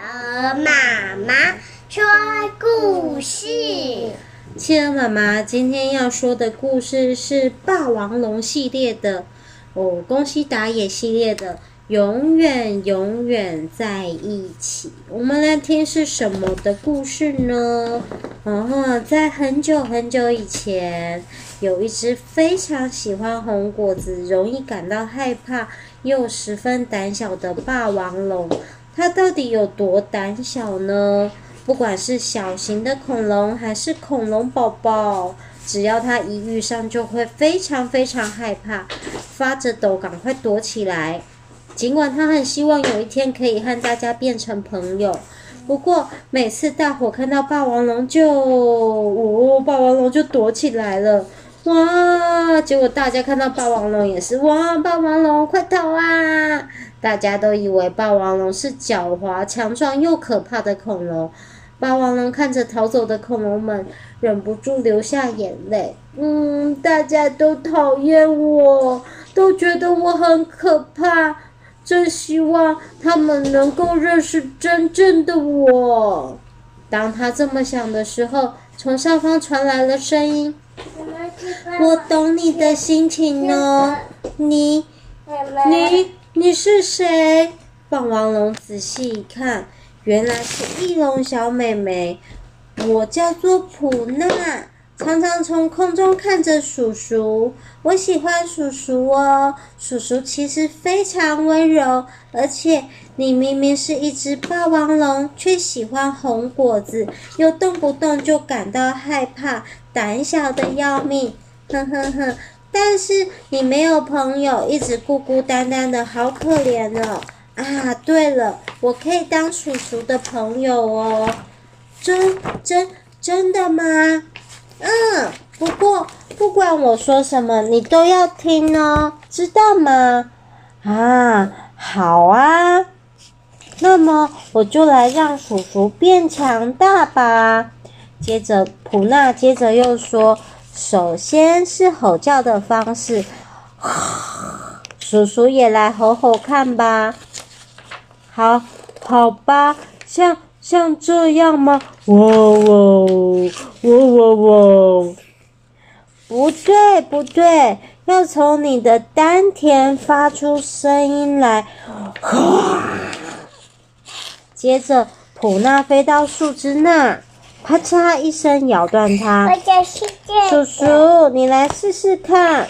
儿妈妈说故事。企鹅妈妈今天要说的故事是霸王龙系列的哦，宫西达也系列的《永远永远在一起》。我们来听是什么的故事呢？哦，在很久很久以前，有一只非常喜欢红果子、容易感到害怕又十分胆小的霸王龙。它到底有多胆小呢？不管是小型的恐龙还是恐龙宝宝，只要它一遇上，就会非常非常害怕，发着抖，赶快躲起来。尽管它很希望有一天可以和大家变成朋友，不过每次大伙看到霸王龙就，哦，霸王龙就躲起来了。哇！结果大家看到霸王龙也是，哇！霸王龙快逃啊！大家都以为霸王龙是狡猾、强壮又可怕的恐龙。霸王龙看着逃走的恐龙们，忍不住流下眼泪。嗯，大家都讨厌我，都觉得我很可怕。真希望他们能够认识真正的我。当他这么想的时候，从上方传来了声音：“我懂你的心情哦，你，你。”你是谁？霸王龙仔细一看，原来是翼龙小妹妹。我叫做普娜，常常从空中看着叔叔。我喜欢叔叔哦，叔叔其实非常温柔。而且你明明是一只霸王龙，却喜欢红果子，又动不动就感到害怕，胆小得要命。哼哼哼。但是你没有朋友，一直孤孤单单的，好可怜哦！啊，对了，我可以当叔叔的朋友哦。真真真的吗？嗯，不过不管我说什么，你都要听哦，知道吗？啊，好啊。那么我就来让叔叔变强大吧。接着普娜接着又说。首先是吼叫的方式，叔叔也来吼吼看吧。好，好吧，像像这样吗？哇哇哇哇哇！不对不对，要从你的丹田发出声音来。接着，普娜飞到树枝那。啪嚓一声，咬断它。叔叔，你来试试看。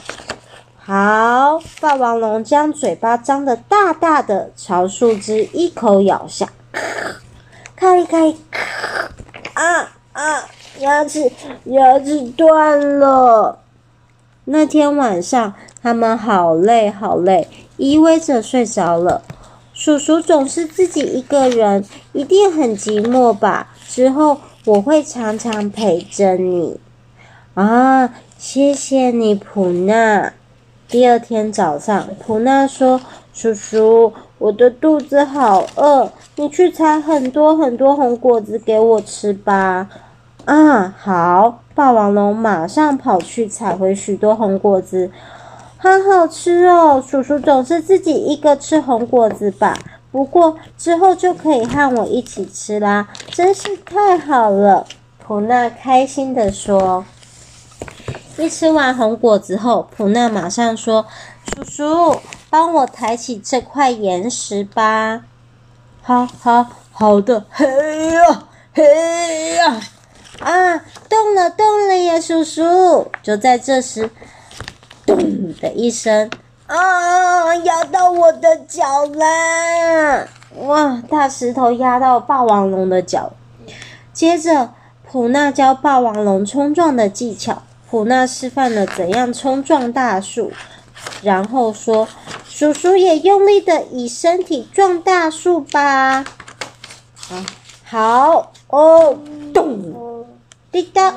好，霸王龙将嘴巴张得大大的，朝树枝一口咬下。咔一咔一，啊啊！牙齿牙齿断了。那天晚上，他们好累好累，依偎着睡着了。叔叔总是自己一个人，一定很寂寞吧？之后。我会常常陪着你，啊，谢谢你，普娜。第二天早上，普娜说：“叔叔，我的肚子好饿，你去采很多很多红果子给我吃吧。”啊，好！霸王龙马上跑去采回许多红果子，好好吃哦。叔叔总是自己一个吃红果子吧？不过之后就可以和我一起吃啦，真是太好了！普娜开心地说。一吃完红果子后，普娜马上说：“叔叔，帮我抬起这块岩石吧。”“好，好，好的。”“嘿呀，嘿呀！”“啊，动了，动了呀，叔叔！”就在这时，咚的一声。啊！压到我的脚啦！哇，大石头压到霸王龙的脚。接着，普娜教霸王龙冲撞的技巧。普娜示范了怎样冲撞大树，然后说：“叔叔也用力的以身体撞大树吧。”啊，好哦，咚，滴答，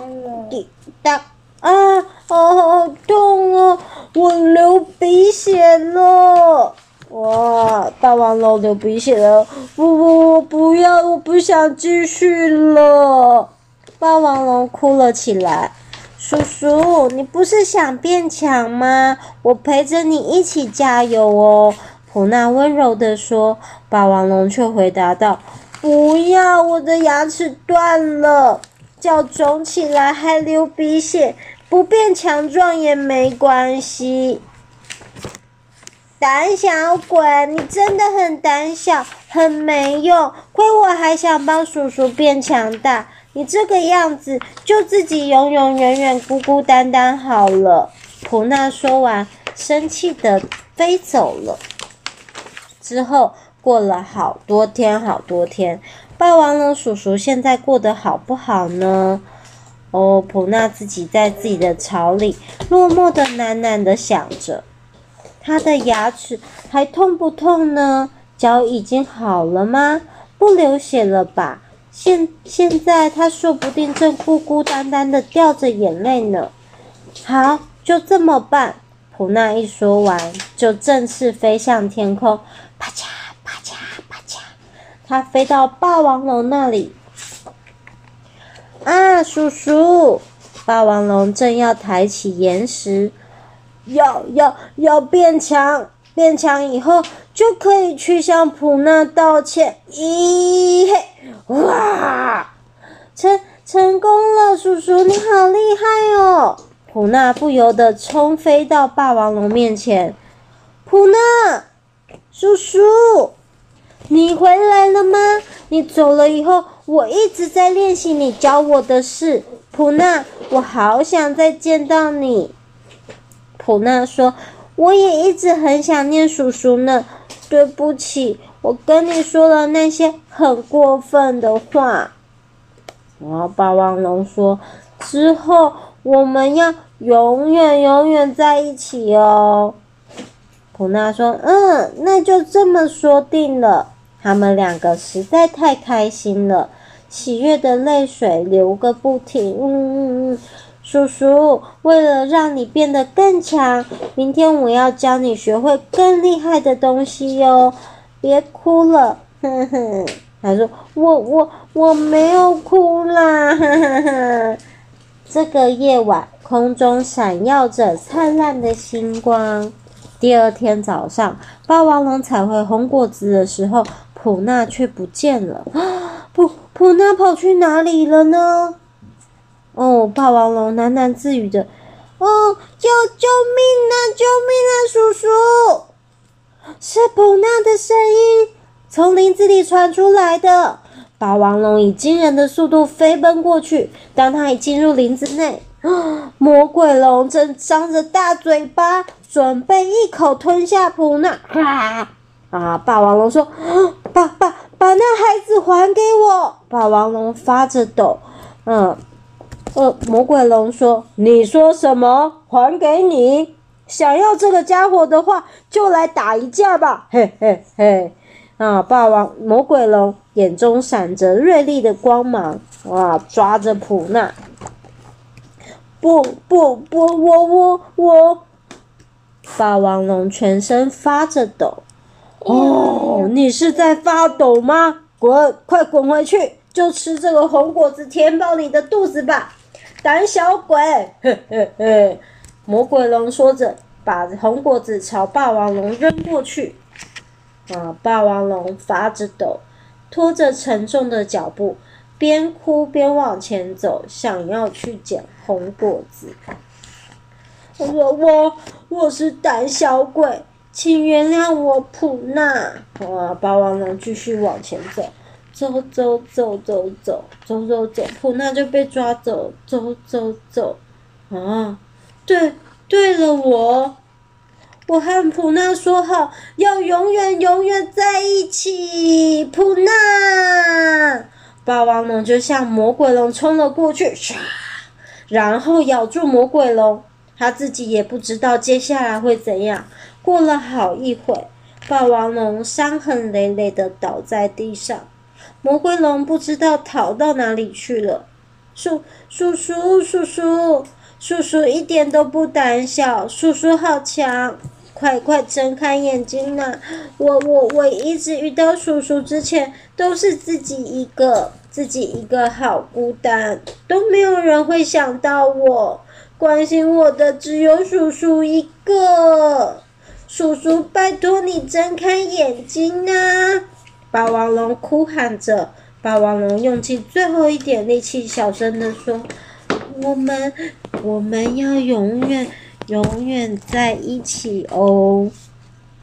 滴答。啊，啊好痛哦！我流鼻血了！哇，霸王龙流鼻血了！不不，不要，我不想继续了！霸王龙哭了起来。叔叔，你不是想变强吗？我陪着你一起加油哦！普娜温柔地说。霸王龙却回答道：“不要，我的牙齿断了，脚肿起来还流鼻血，不变强壮也没关系。胆小鬼，你真的很胆小，很没用。亏我还想帮叔叔变强大，你这个样子就自己永永远远孤孤单单好了。普娜说完，生气地飞走了。之后过了好多天，好多天，霸王龙叔叔现在过得好不好呢？哦，普娜自己在自己的巢里，落寞的喃喃的想着。他的牙齿还痛不痛呢？脚已经好了吗？不流血了吧？现现在他说不定正孤孤单单的掉着眼泪呢。好，就这么办。普娜一说完，就正式飞向天空，啪嚓啪嚓啪嚓，他飞到霸王龙那里。叔叔！霸王龙正要抬起岩石。要要要变强，变强以后就可以去向普娜道歉。咦嘿，哇，成成功了，叔叔你好厉害哦！普娜不由得冲飞到霸王龙面前。普娜，叔叔，你回来了吗？你走了以后，我一直在练习你教我的事。普娜，我好想再见到你。普娜说：“我也一直很想念叔叔呢，对不起，我跟你说了那些很过分的话。”然后霸王龙说：“之后我们要永远永远在一起哦。”普娜说：“嗯，那就这么说定了。”他们两个实在太开心了，喜悦的泪水流个不停。嗯嗯嗯。叔叔，为了让你变得更强，明天我要教你学会更厉害的东西哟。别哭了，哼哼。他说：“我我我没有哭啦。”呵呵呵。这个夜晚，空中闪耀着灿烂的星光。第二天早上，霸王龙采回红果子的时候，普娜却不见了。普普娜跑去哪里了呢？哦，霸王龙喃喃自语着：“哦，救救命啊！救命啊，叔叔！”是普娜的声音从林子里传出来的。霸王龙以惊人的速度飞奔过去。当他一进入林子内，魔鬼龙正张着大嘴巴，准备一口吞下普娜。啊！啊！霸王龙说：“ 爸爸把那孩子还给我！”霸王龙发着抖，嗯。呃，魔鬼龙说：“你说什么？还给你？想要这个家伙的话，就来打一架吧！” 嘿嘿嘿！啊，霸王魔鬼龙眼中闪着锐利的光芒，哇，抓着普娜！不不不，我我我！霸王龙全身发着抖。哦，你是在发抖吗？滚，快滚回去，就吃这个红果子，填饱你的肚子吧！胆小鬼！呵呵呵，魔鬼龙说着，把红果子朝霸王龙扔过去。啊！霸王龙发着抖，拖着沉重的脚步，边哭边往前走，想要去捡红果子。我我我是胆小鬼，请原谅我，普娜。啊！霸王龙继续往前走。走走走走走走走走，普娜就被抓走，走走走，啊，对对了，我我和普娜说好要永远永远在一起，普娜。霸王龙就向魔鬼龙冲了过去，唰，然后咬住魔鬼龙，他自己也不知道接下来会怎样。过了好一会，霸王龙伤痕累累的倒在地上。魔鬼龙不知道逃到哪里去了。叔叔叔叔叔叔叔一点都不胆小，叔叔好强！快快睁开眼睛呐！我我我一直遇到叔叔之前都是自己一个，自己一个好孤单，都没有人会想到我，关心我的只有叔叔一个。叔叔，拜托你睁开眼睛呐！霸王龙哭喊着。霸王龙用尽最后一点力气，小声地说：“我们，我们要永远，永远在一起哦。”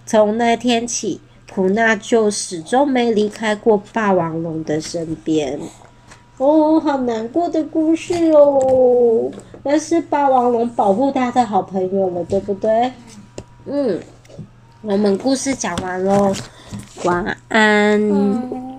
从那天起，普娜就始终没离开过霸王龙的身边。哦，好难过的故事哦。那是霸王龙保护他的好朋友了，对不对？嗯，我们故事讲完喽，晚安。